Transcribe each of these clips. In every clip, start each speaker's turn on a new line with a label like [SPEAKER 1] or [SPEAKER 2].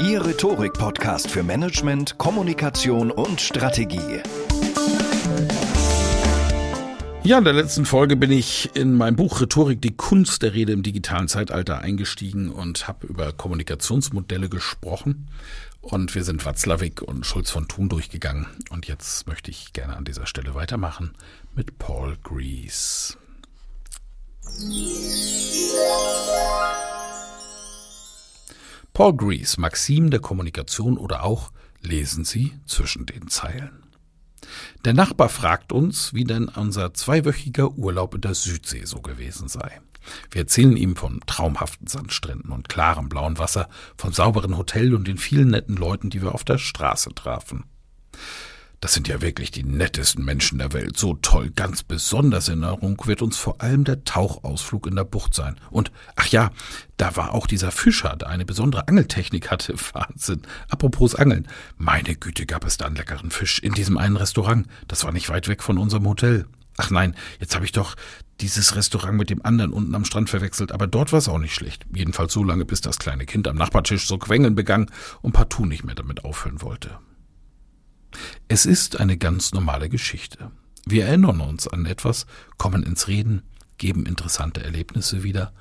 [SPEAKER 1] Ihr Rhetorik-Podcast für Management, Kommunikation und Strategie.
[SPEAKER 2] Ja, in der letzten Folge bin ich in mein Buch Rhetorik, die Kunst der Rede im digitalen Zeitalter eingestiegen und habe über Kommunikationsmodelle gesprochen. Und wir sind Watzlawick und Schulz von Thun durchgegangen. Und jetzt möchte ich gerne an dieser Stelle weitermachen mit Paul Grease. Paul Grease, Maxim der Kommunikation oder auch lesen Sie zwischen den Zeilen. Der Nachbar fragt uns, wie denn unser zweiwöchiger Urlaub in der Südsee so gewesen sei. Wir erzählen ihm von traumhaften Sandstränden und klarem blauen Wasser, vom sauberen Hotel und den vielen netten Leuten, die wir auf der Straße trafen. Das sind ja wirklich die nettesten Menschen der Welt. So toll, ganz besonders in Erinnerung wird uns vor allem der Tauchausflug in der Bucht sein. Und, ach ja, da war auch dieser Fischer, der eine besondere Angeltechnik hatte. Wahnsinn. Apropos Angeln. Meine Güte, gab es da einen leckeren Fisch in diesem einen Restaurant. Das war nicht weit weg von unserem Hotel. Ach nein, jetzt habe ich doch dieses Restaurant mit dem anderen unten am Strand verwechselt, aber dort war es auch nicht schlecht. Jedenfalls so lange, bis das kleine Kind am Nachbartisch so quengeln begann und partout nicht mehr damit aufhören wollte. Es ist eine ganz normale Geschichte. Wir erinnern uns an etwas, kommen ins Reden, geben interessante Erlebnisse wieder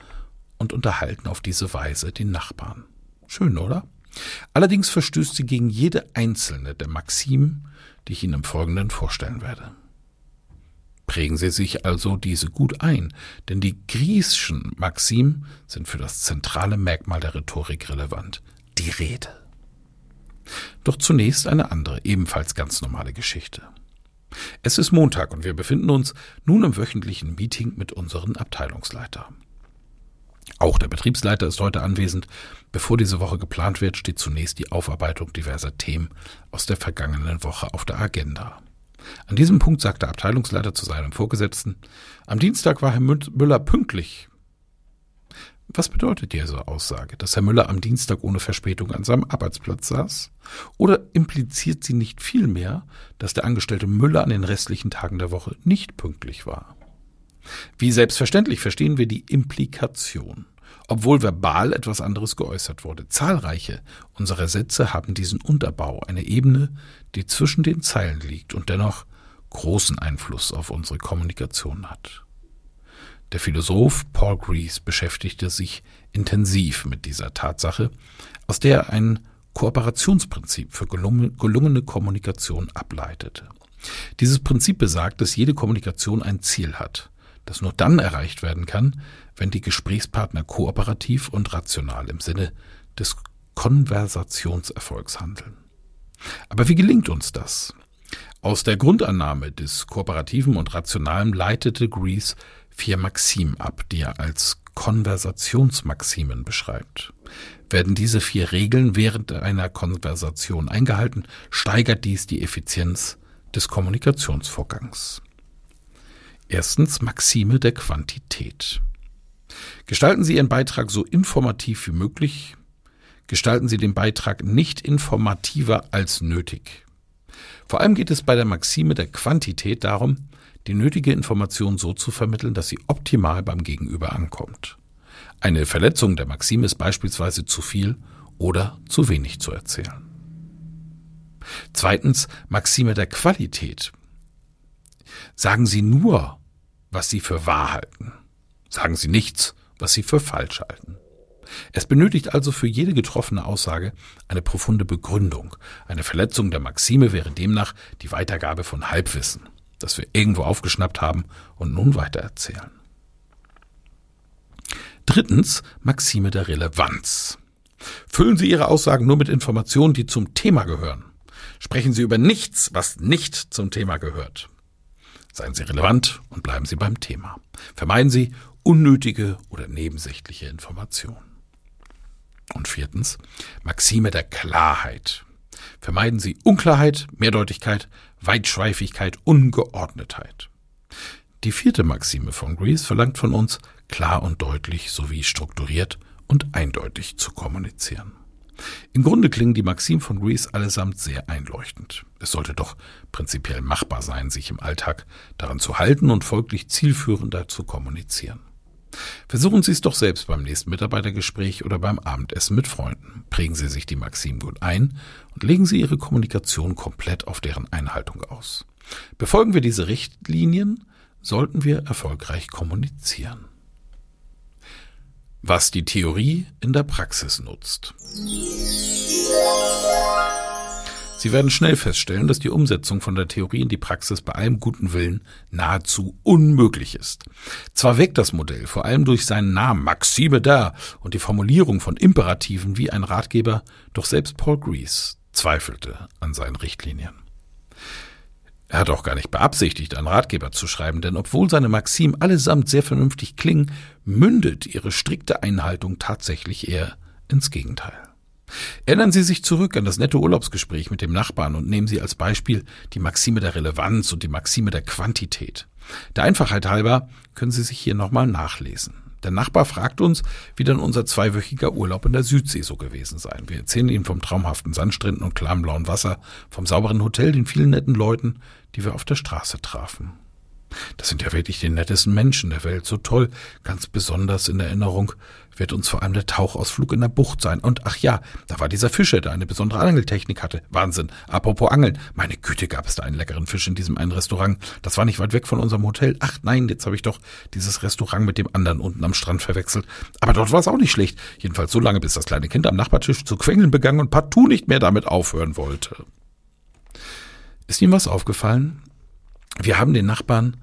[SPEAKER 2] und unterhalten auf diese Weise den Nachbarn. Schön, oder? Allerdings verstößt sie gegen jede einzelne der Maximen, die ich Ihnen im Folgenden vorstellen werde. Prägen Sie sich also diese gut ein, denn die griechischen Maximen sind für das zentrale Merkmal der Rhetorik relevant, die Rede. Doch zunächst eine andere, ebenfalls ganz normale Geschichte. Es ist Montag und wir befinden uns nun im wöchentlichen Meeting mit unseren Abteilungsleiter. Auch der Betriebsleiter ist heute anwesend. Bevor diese Woche geplant wird, steht zunächst die Aufarbeitung diverser Themen aus der vergangenen Woche auf der Agenda. An diesem Punkt sagt der Abteilungsleiter zu seinem Vorgesetzten, am Dienstag war Herr Müller pünktlich. Was bedeutet diese Aussage, dass Herr Müller am Dienstag ohne Verspätung an seinem Arbeitsplatz saß? Oder impliziert sie nicht vielmehr, dass der Angestellte Müller an den restlichen Tagen der Woche nicht pünktlich war? Wie selbstverständlich verstehen wir die Implikation, obwohl verbal etwas anderes geäußert wurde. Zahlreiche unserer Sätze haben diesen Unterbau, eine Ebene, die zwischen den Zeilen liegt und dennoch großen Einfluss auf unsere Kommunikation hat. Der Philosoph Paul Grease beschäftigte sich intensiv mit dieser Tatsache, aus der er ein Kooperationsprinzip für gelungene Kommunikation ableitete. Dieses Prinzip besagt, dass jede Kommunikation ein Ziel hat, das nur dann erreicht werden kann, wenn die Gesprächspartner kooperativ und rational im Sinne des Konversationserfolgs handeln. Aber wie gelingt uns das? Aus der Grundannahme des Kooperativen und Rationalen leitete Grease vier Maximen ab, die er als Konversationsmaximen beschreibt. Werden diese vier Regeln während einer Konversation eingehalten, steigert dies die Effizienz des Kommunikationsvorgangs. Erstens Maxime der Quantität. Gestalten Sie Ihren Beitrag so informativ wie möglich. Gestalten Sie den Beitrag nicht informativer als nötig. Vor allem geht es bei der Maxime der Quantität darum, die nötige Information so zu vermitteln, dass sie optimal beim Gegenüber ankommt. Eine Verletzung der Maxime ist beispielsweise zu viel oder zu wenig zu erzählen. Zweitens Maxime der Qualität. Sagen Sie nur, was Sie für wahr halten. Sagen Sie nichts, was Sie für falsch halten. Es benötigt also für jede getroffene Aussage eine profunde Begründung. Eine Verletzung der Maxime wäre demnach die Weitergabe von Halbwissen, das wir irgendwo aufgeschnappt haben und nun weitererzählen. Drittens Maxime der Relevanz. Füllen Sie Ihre Aussagen nur mit Informationen, die zum Thema gehören. Sprechen Sie über nichts, was nicht zum Thema gehört. Seien Sie relevant und bleiben Sie beim Thema. Vermeiden Sie unnötige oder nebensächliche Informationen. Und viertens, Maxime der Klarheit. Vermeiden Sie Unklarheit, Mehrdeutigkeit, Weitschweifigkeit, Ungeordnetheit. Die vierte Maxime von Greece verlangt von uns, klar und deutlich sowie strukturiert und eindeutig zu kommunizieren. Im Grunde klingen die Maximen von Greece allesamt sehr einleuchtend. Es sollte doch prinzipiell machbar sein, sich im Alltag daran zu halten und folglich zielführender zu kommunizieren. Versuchen Sie es doch selbst beim nächsten Mitarbeitergespräch oder beim Abendessen mit Freunden. Prägen Sie sich die Maximen gut ein und legen Sie Ihre Kommunikation komplett auf deren Einhaltung aus. Befolgen wir diese Richtlinien, sollten wir erfolgreich kommunizieren. Was die Theorie in der Praxis nutzt. Sie werden schnell feststellen, dass die Umsetzung von der Theorie in die Praxis bei allem guten Willen nahezu unmöglich ist. Zwar weckt das Modell vor allem durch seinen Namen Maxime da und die Formulierung von Imperativen wie ein Ratgeber, doch selbst Paul Grease zweifelte an seinen Richtlinien. Er hat auch gar nicht beabsichtigt, einen Ratgeber zu schreiben, denn obwohl seine Maximen allesamt sehr vernünftig klingen, mündet ihre strikte Einhaltung tatsächlich eher ins Gegenteil. Erinnern Sie sich zurück an das nette Urlaubsgespräch mit dem Nachbarn und nehmen Sie als Beispiel die Maxime der Relevanz und die Maxime der Quantität. Der Einfachheit halber können Sie sich hier nochmal nachlesen. Der Nachbar fragt uns, wie dann unser zweiwöchiger Urlaub in der Südsee so gewesen sei. Wir erzählen ihm vom traumhaften Sandstränden und klarem blauen Wasser, vom sauberen Hotel, den vielen netten Leuten, die wir auf der Straße trafen. Das sind ja wirklich die nettesten Menschen der Welt, so toll. Ganz besonders in Erinnerung wird uns vor allem der Tauchausflug in der Bucht sein. Und ach ja, da war dieser Fischer, der eine besondere Angeltechnik hatte. Wahnsinn. Apropos Angeln. Meine Güte, gab es da einen leckeren Fisch in diesem einen Restaurant. Das war nicht weit weg von unserem Hotel. Ach nein, jetzt habe ich doch dieses Restaurant mit dem anderen unten am Strand verwechselt. Aber dort war es auch nicht schlecht. Jedenfalls so lange, bis das kleine Kind am Nachbartisch zu quengeln begann und partout nicht mehr damit aufhören wollte. Ist Ihnen was aufgefallen? Wir haben den Nachbarn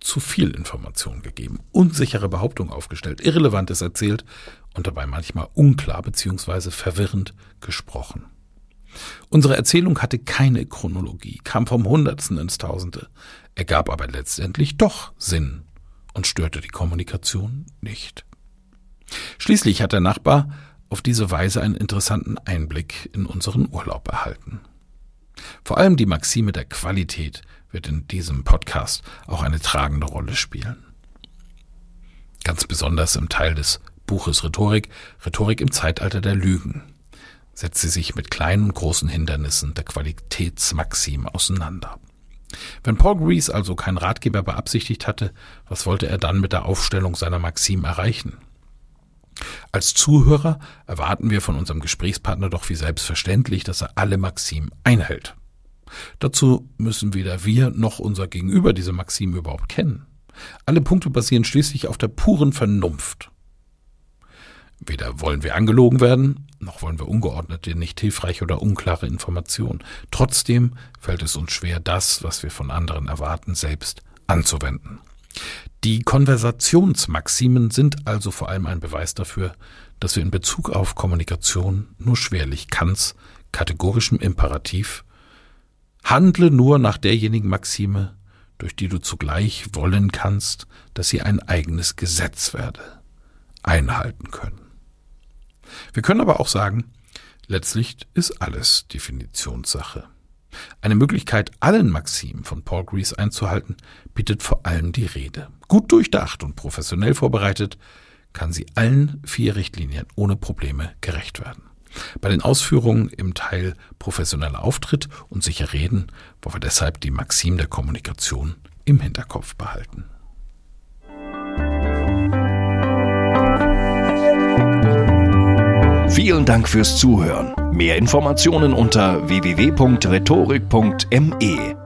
[SPEAKER 2] zu viel Information gegeben, unsichere Behauptungen aufgestellt, Irrelevantes erzählt und dabei manchmal unklar bzw. verwirrend gesprochen. Unsere Erzählung hatte keine Chronologie, kam vom Hundertsten ins Tausende, ergab aber letztendlich doch Sinn und störte die Kommunikation nicht. Schließlich hat der Nachbar auf diese Weise einen interessanten Einblick in unseren Urlaub erhalten. Vor allem die Maxime der Qualität wird in diesem Podcast auch eine tragende Rolle spielen. Ganz besonders im Teil des Buches Rhetorik, Rhetorik im Zeitalter der Lügen, setzt sie sich mit kleinen und großen Hindernissen der Qualitätsmaxime auseinander. Wenn Paul Grease also keinen Ratgeber beabsichtigt hatte, was wollte er dann mit der Aufstellung seiner Maxim erreichen? Als Zuhörer erwarten wir von unserem Gesprächspartner doch wie selbstverständlich, dass er alle Maximen einhält. Dazu müssen weder wir noch unser Gegenüber diese Maxime überhaupt kennen. Alle Punkte basieren schließlich auf der puren Vernunft. Weder wollen wir angelogen werden, noch wollen wir ungeordnete, nicht hilfreiche oder unklare Informationen. Trotzdem fällt es uns schwer, das, was wir von anderen erwarten, selbst anzuwenden. Die Konversationsmaximen sind also vor allem ein Beweis dafür, dass wir in Bezug auf Kommunikation nur schwerlich Kants kategorischem Imperativ Handle nur nach derjenigen Maxime, durch die du zugleich wollen kannst, dass sie ein eigenes Gesetz werde, einhalten können. Wir können aber auch sagen, letztlich ist alles Definitionssache. Eine Möglichkeit, allen Maximen von Paul Grease einzuhalten, bietet vor allem die Rede. Gut durchdacht und professionell vorbereitet, kann sie allen vier Richtlinien ohne Probleme gerecht werden. Bei den Ausführungen im Teil professioneller Auftritt und sicher reden wollen wir deshalb die Maxim der Kommunikation im Hinterkopf behalten.
[SPEAKER 1] Vielen Dank fürs Zuhören. Mehr Informationen unter www.rhetorik.me.